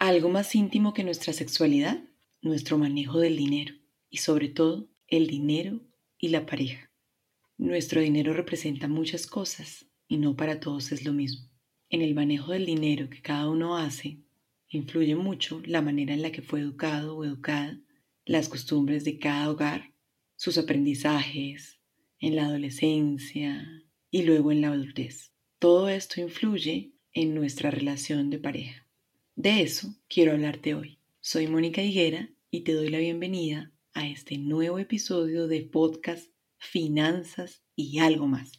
Algo más íntimo que nuestra sexualidad, nuestro manejo del dinero y sobre todo el dinero y la pareja. Nuestro dinero representa muchas cosas y no para todos es lo mismo. En el manejo del dinero que cada uno hace, influye mucho la manera en la que fue educado o educada, las costumbres de cada hogar, sus aprendizajes en la adolescencia y luego en la adultez. Todo esto influye en nuestra relación de pareja. De eso quiero hablarte hoy. Soy Mónica Higuera y te doy la bienvenida a este nuevo episodio de podcast Finanzas y algo más.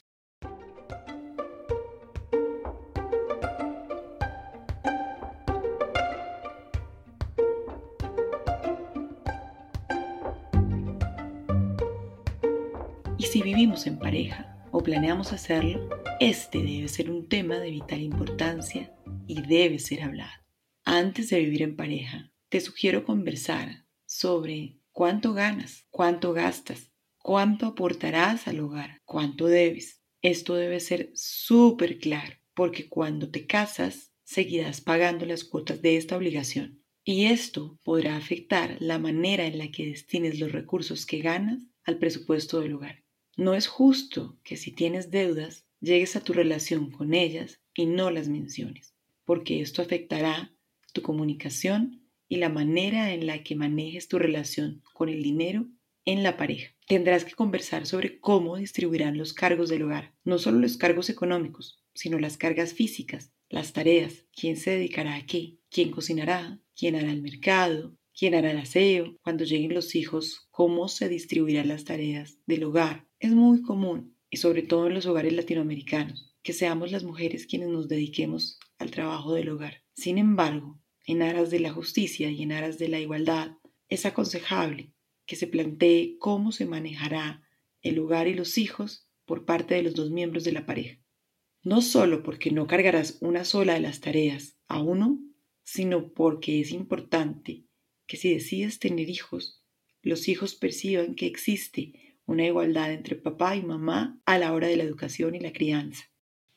Y si vivimos en pareja o planeamos hacerlo, este debe ser un tema de vital importancia y debe ser hablado. Antes de vivir en pareja, te sugiero conversar sobre cuánto ganas, cuánto gastas, cuánto aportarás al hogar, cuánto debes. Esto debe ser súper claro, porque cuando te casas, seguirás pagando las cuotas de esta obligación. Y esto podrá afectar la manera en la que destines los recursos que ganas al presupuesto del hogar. No es justo que si tienes deudas, llegues a tu relación con ellas y no las menciones, porque esto afectará tu comunicación y la manera en la que manejes tu relación con el dinero en la pareja. Tendrás que conversar sobre cómo distribuirán los cargos del hogar, no solo los cargos económicos, sino las cargas físicas, las tareas, quién se dedicará a qué, quién cocinará, quién hará el mercado, quién hará el aseo, cuando lleguen los hijos, cómo se distribuirán las tareas del hogar, es muy común, y sobre todo en los hogares latinoamericanos, que seamos las mujeres quienes nos dediquemos al trabajo del hogar. Sin embargo, en aras de la justicia y en aras de la igualdad, es aconsejable que se plantee cómo se manejará el hogar y los hijos por parte de los dos miembros de la pareja. No solo porque no cargarás una sola de las tareas a uno, sino porque es importante que si decides tener hijos, los hijos perciban que existe una igualdad entre papá y mamá a la hora de la educación y la crianza.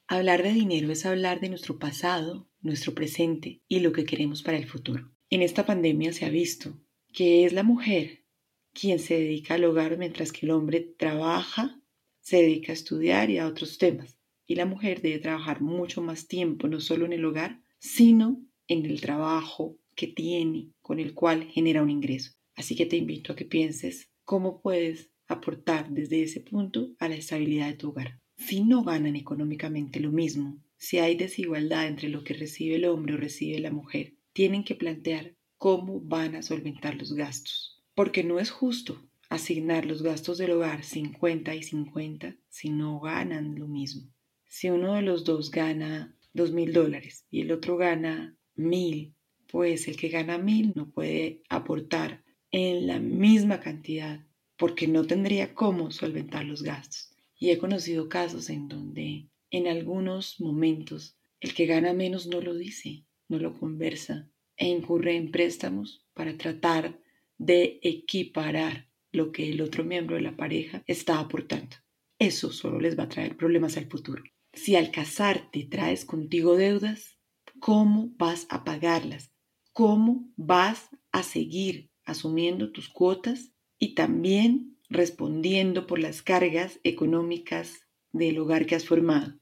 Hablar de dinero es hablar de nuestro pasado, nuestro presente y lo que queremos para el futuro. En esta pandemia se ha visto que es la mujer quien se dedica al hogar mientras que el hombre trabaja, se dedica a estudiar y a otros temas. Y la mujer debe trabajar mucho más tiempo, no solo en el hogar, sino en el trabajo que tiene, con el cual genera un ingreso. Así que te invito a que pienses cómo puedes aportar desde ese punto a la estabilidad de tu hogar. Si no ganan económicamente lo mismo, si hay desigualdad entre lo que recibe el hombre o recibe la mujer, tienen que plantear cómo van a solventar los gastos. Porque no es justo asignar los gastos del hogar 50 y 50 si no ganan lo mismo. Si uno de los dos gana dos mil dólares y el otro gana mil, pues el que gana mil no puede aportar en la misma cantidad porque no tendría cómo solventar los gastos. Y he conocido casos en donde en algunos momentos el que gana menos no lo dice, no lo conversa e incurre en préstamos para tratar de equiparar lo que el otro miembro de la pareja está aportando. Eso solo les va a traer problemas al futuro. Si al casarte traes contigo deudas, ¿cómo vas a pagarlas? ¿Cómo vas a seguir asumiendo tus cuotas y también respondiendo por las cargas económicas del hogar que has formado.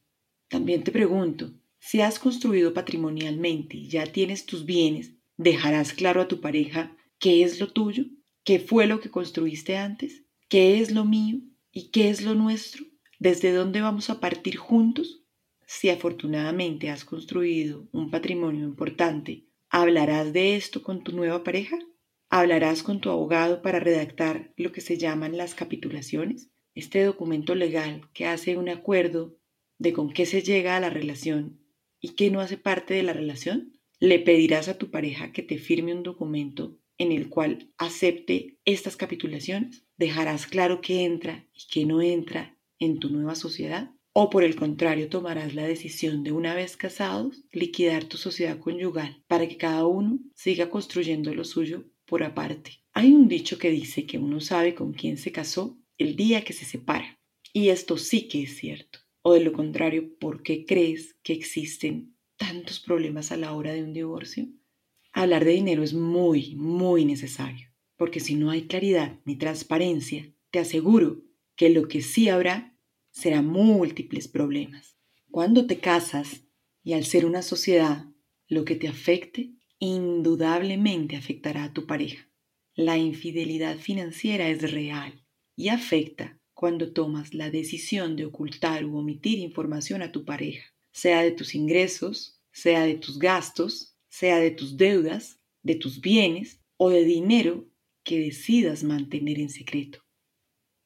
También te pregunto, si has construido patrimonialmente y ya tienes tus bienes, ¿dejarás claro a tu pareja qué es lo tuyo? ¿Qué fue lo que construiste antes? ¿Qué es lo mío? ¿Y qué es lo nuestro? ¿Desde dónde vamos a partir juntos? Si afortunadamente has construido un patrimonio importante, ¿hablarás de esto con tu nueva pareja? Hablarás con tu abogado para redactar lo que se llaman las capitulaciones, este documento legal que hace un acuerdo de con qué se llega a la relación y qué no hace parte de la relación. Le pedirás a tu pareja que te firme un documento en el cual acepte estas capitulaciones. Dejarás claro qué entra y qué no entra en tu nueva sociedad. O por el contrario, tomarás la decisión de una vez casados liquidar tu sociedad conyugal para que cada uno siga construyendo lo suyo por aparte. Hay un dicho que dice que uno sabe con quién se casó el día que se separa. Y esto sí que es cierto. O de lo contrario, ¿por qué crees que existen tantos problemas a la hora de un divorcio? hablar de dinero es muy, muy necesario, porque si no hay claridad ni transparencia, te aseguro que lo que sí habrá será múltiples problemas. Cuando te casas y al ser una sociedad, lo que te afecte indudablemente afectará a tu pareja. La infidelidad financiera es real y afecta cuando tomas la decisión de ocultar u omitir información a tu pareja, sea de tus ingresos, sea de tus gastos, sea de tus deudas, de tus bienes o de dinero que decidas mantener en secreto.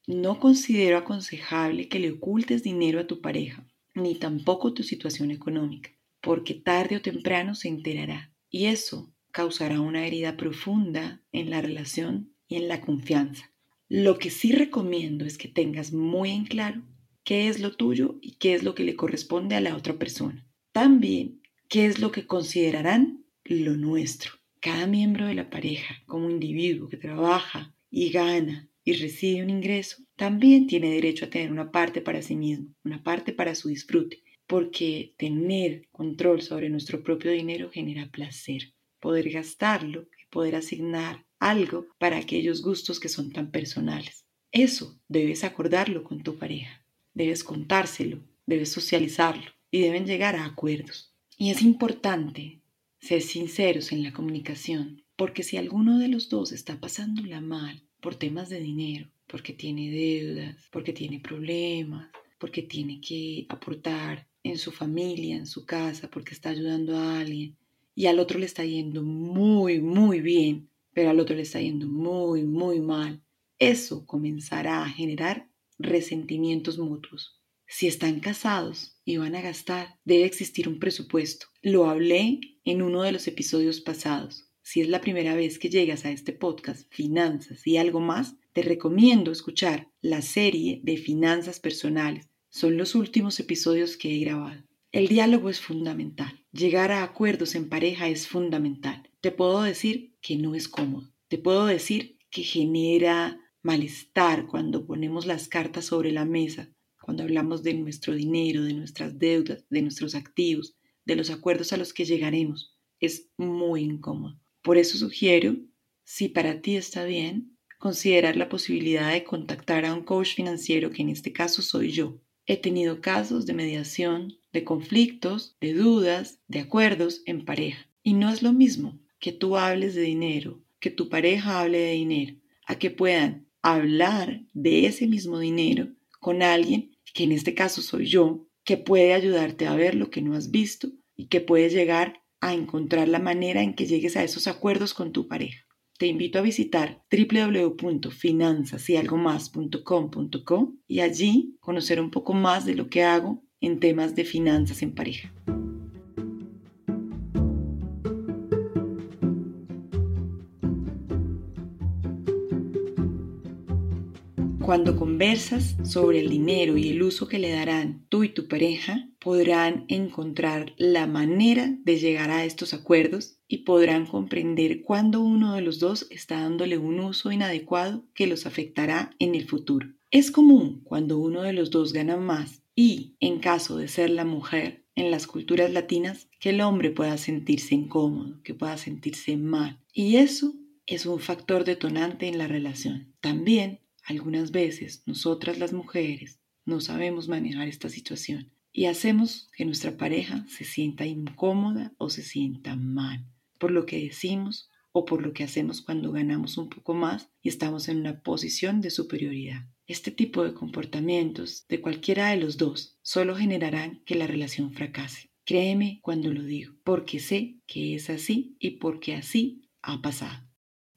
No considero aconsejable que le ocultes dinero a tu pareja, ni tampoco tu situación económica, porque tarde o temprano se enterará y eso causará una herida profunda en la relación y en la confianza. Lo que sí recomiendo es que tengas muy en claro qué es lo tuyo y qué es lo que le corresponde a la otra persona. También qué es lo que considerarán lo nuestro. Cada miembro de la pareja, como individuo que trabaja y gana y recibe un ingreso, también tiene derecho a tener una parte para sí mismo, una parte para su disfrute, porque tener control sobre nuestro propio dinero genera placer. Poder gastarlo y poder asignar algo para aquellos gustos que son tan personales. Eso debes acordarlo con tu pareja, debes contárselo, debes socializarlo y deben llegar a acuerdos. Y es importante ser sinceros en la comunicación, porque si alguno de los dos está pasándola mal por temas de dinero, porque tiene deudas, porque tiene problemas, porque tiene que aportar en su familia, en su casa, porque está ayudando a alguien, y al otro le está yendo muy, muy bien, pero al otro le está yendo muy, muy mal, eso comenzará a generar resentimientos mutuos. Si están casados y van a gastar, debe existir un presupuesto. Lo hablé en uno de los episodios pasados. Si es la primera vez que llegas a este podcast, Finanzas y algo más, te recomiendo escuchar la serie de Finanzas Personales. Son los últimos episodios que he grabado. El diálogo es fundamental. Llegar a acuerdos en pareja es fundamental. Te puedo decir que no es cómodo. Te puedo decir que genera malestar cuando ponemos las cartas sobre la mesa, cuando hablamos de nuestro dinero, de nuestras deudas, de nuestros activos, de los acuerdos a los que llegaremos. Es muy incómodo. Por eso sugiero, si para ti está bien, considerar la posibilidad de contactar a un coach financiero, que en este caso soy yo. He tenido casos de mediación, de conflictos, de dudas, de acuerdos en pareja. Y no es lo mismo que tú hables de dinero, que tu pareja hable de dinero, a que puedan hablar de ese mismo dinero con alguien, que en este caso soy yo, que puede ayudarte a ver lo que no has visto y que puede llegar a encontrar la manera en que llegues a esos acuerdos con tu pareja. Te invito a visitar www.finanzasyalgomás.com.co y allí conocer un poco más de lo que hago en temas de finanzas en pareja. Cuando conversas sobre el dinero y el uso que le darán tú y tu pareja, podrán encontrar la manera de llegar a estos acuerdos y podrán comprender cuándo uno de los dos está dándole un uso inadecuado que los afectará en el futuro. Es común cuando uno de los dos gana más y, en caso de ser la mujer, en las culturas latinas, que el hombre pueda sentirse incómodo, que pueda sentirse mal. Y eso es un factor detonante en la relación. También algunas veces nosotras las mujeres no sabemos manejar esta situación y hacemos que nuestra pareja se sienta incómoda o se sienta mal por lo que decimos o por lo que hacemos cuando ganamos un poco más y estamos en una posición de superioridad. Este tipo de comportamientos de cualquiera de los dos solo generarán que la relación fracase. Créeme cuando lo digo, porque sé que es así y porque así ha pasado.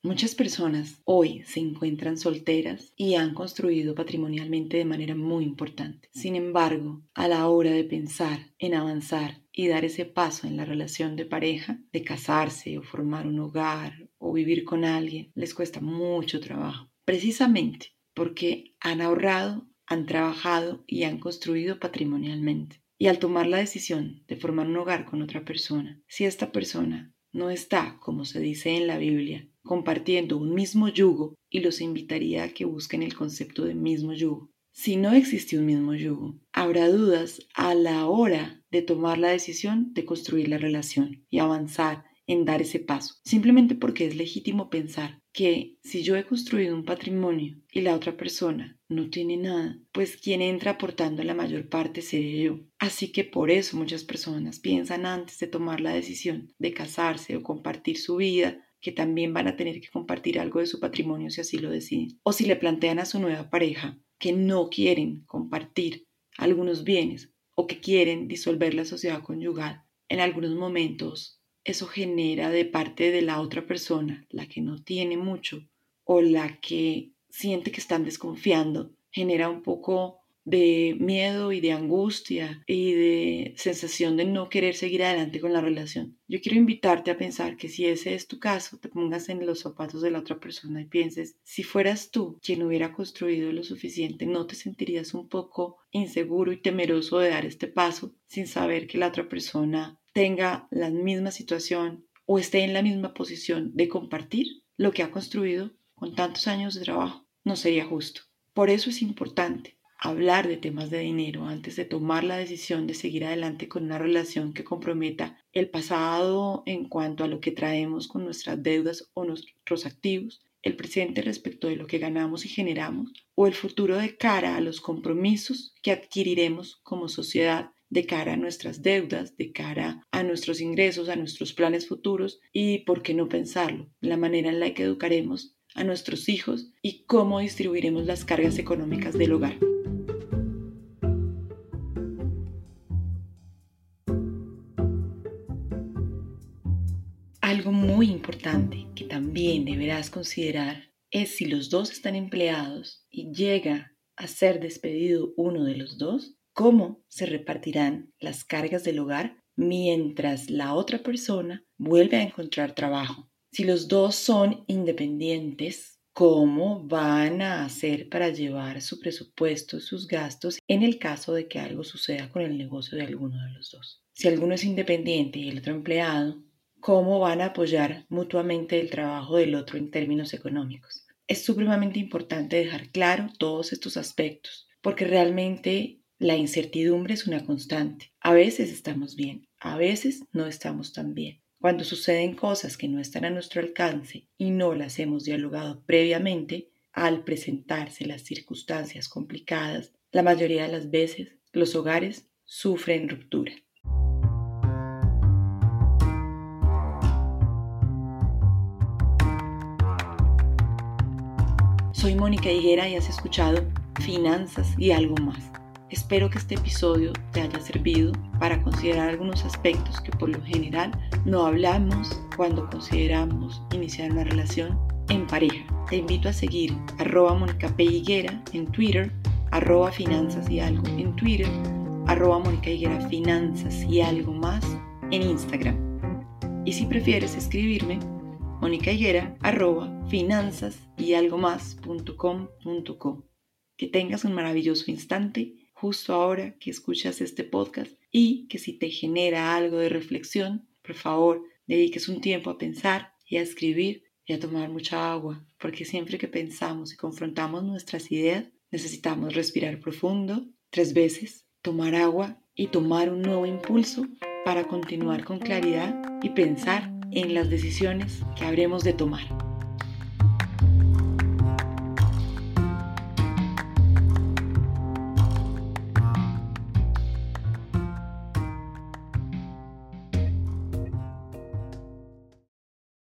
Muchas personas hoy se encuentran solteras y han construido patrimonialmente de manera muy importante. Sin embargo, a la hora de pensar en avanzar y dar ese paso en la relación de pareja, de casarse o formar un hogar o vivir con alguien, les cuesta mucho trabajo. Precisamente porque han ahorrado, han trabajado y han construido patrimonialmente. Y al tomar la decisión de formar un hogar con otra persona, si esta persona no está, como se dice en la Biblia, compartiendo un mismo yugo y los invitaría a que busquen el concepto de mismo yugo. Si no existe un mismo yugo, habrá dudas a la hora de tomar la decisión de construir la relación y avanzar en dar ese paso, simplemente porque es legítimo pensar que si yo he construido un patrimonio y la otra persona no tiene nada, pues quien entra aportando la mayor parte seré yo. Así que por eso muchas personas piensan antes de tomar la decisión de casarse o compartir su vida que también van a tener que compartir algo de su patrimonio si así lo deciden. O si le plantean a su nueva pareja que no quieren compartir algunos bienes o que quieren disolver la sociedad conyugal, en algunos momentos eso genera de parte de la otra persona, la que no tiene mucho o la que siente que están desconfiando, genera un poco de miedo y de angustia y de sensación de no querer seguir adelante con la relación. Yo quiero invitarte a pensar que si ese es tu caso, te pongas en los zapatos de la otra persona y pienses, si fueras tú quien hubiera construido lo suficiente, ¿no te sentirías un poco inseguro y temeroso de dar este paso sin saber que la otra persona tenga la misma situación o esté en la misma posición de compartir lo que ha construido con tantos años de trabajo. No sería justo. Por eso es importante hablar de temas de dinero antes de tomar la decisión de seguir adelante con una relación que comprometa el pasado en cuanto a lo que traemos con nuestras deudas o nuestros activos, el presente respecto de lo que ganamos y generamos, o el futuro de cara a los compromisos que adquiriremos como sociedad de cara a nuestras deudas, de cara a nuestros ingresos, a nuestros planes futuros y, ¿por qué no pensarlo?, la manera en la que educaremos a nuestros hijos y cómo distribuiremos las cargas económicas del hogar. Algo muy importante que también deberás considerar es si los dos están empleados y llega a ser despedido uno de los dos, cómo se repartirán las cargas del hogar mientras la otra persona vuelve a encontrar trabajo. Si los dos son independientes, ¿cómo van a hacer para llevar su presupuesto, sus gastos, en el caso de que algo suceda con el negocio de alguno de los dos? Si alguno es independiente y el otro empleado, ¿cómo van a apoyar mutuamente el trabajo del otro en términos económicos? Es supremamente importante dejar claro todos estos aspectos, porque realmente la incertidumbre es una constante. A veces estamos bien, a veces no estamos tan bien. Cuando suceden cosas que no están a nuestro alcance y no las hemos dialogado previamente, al presentarse las circunstancias complicadas, la mayoría de las veces los hogares sufren ruptura. Soy Mónica Higuera y has escuchado Finanzas y algo más Espero que este episodio te haya servido para considerar algunos aspectos que por lo general no hablamos cuando consideramos iniciar una relación en pareja. Te invito a seguir arroba Mónica en Twitter, arroba finanzas y algo en Twitter, arroba Mónica Higuera finanzas y algo más en Instagram. Y si prefieres escribirme, Mónica arroba finanzas y algo más Que tengas un maravilloso instante justo ahora que escuchas este podcast y que si te genera algo de reflexión, por favor, dediques un tiempo a pensar y a escribir y a tomar mucha agua, porque siempre que pensamos y confrontamos nuestras ideas, necesitamos respirar profundo tres veces, tomar agua y tomar un nuevo impulso para continuar con claridad y pensar en las decisiones que habremos de tomar.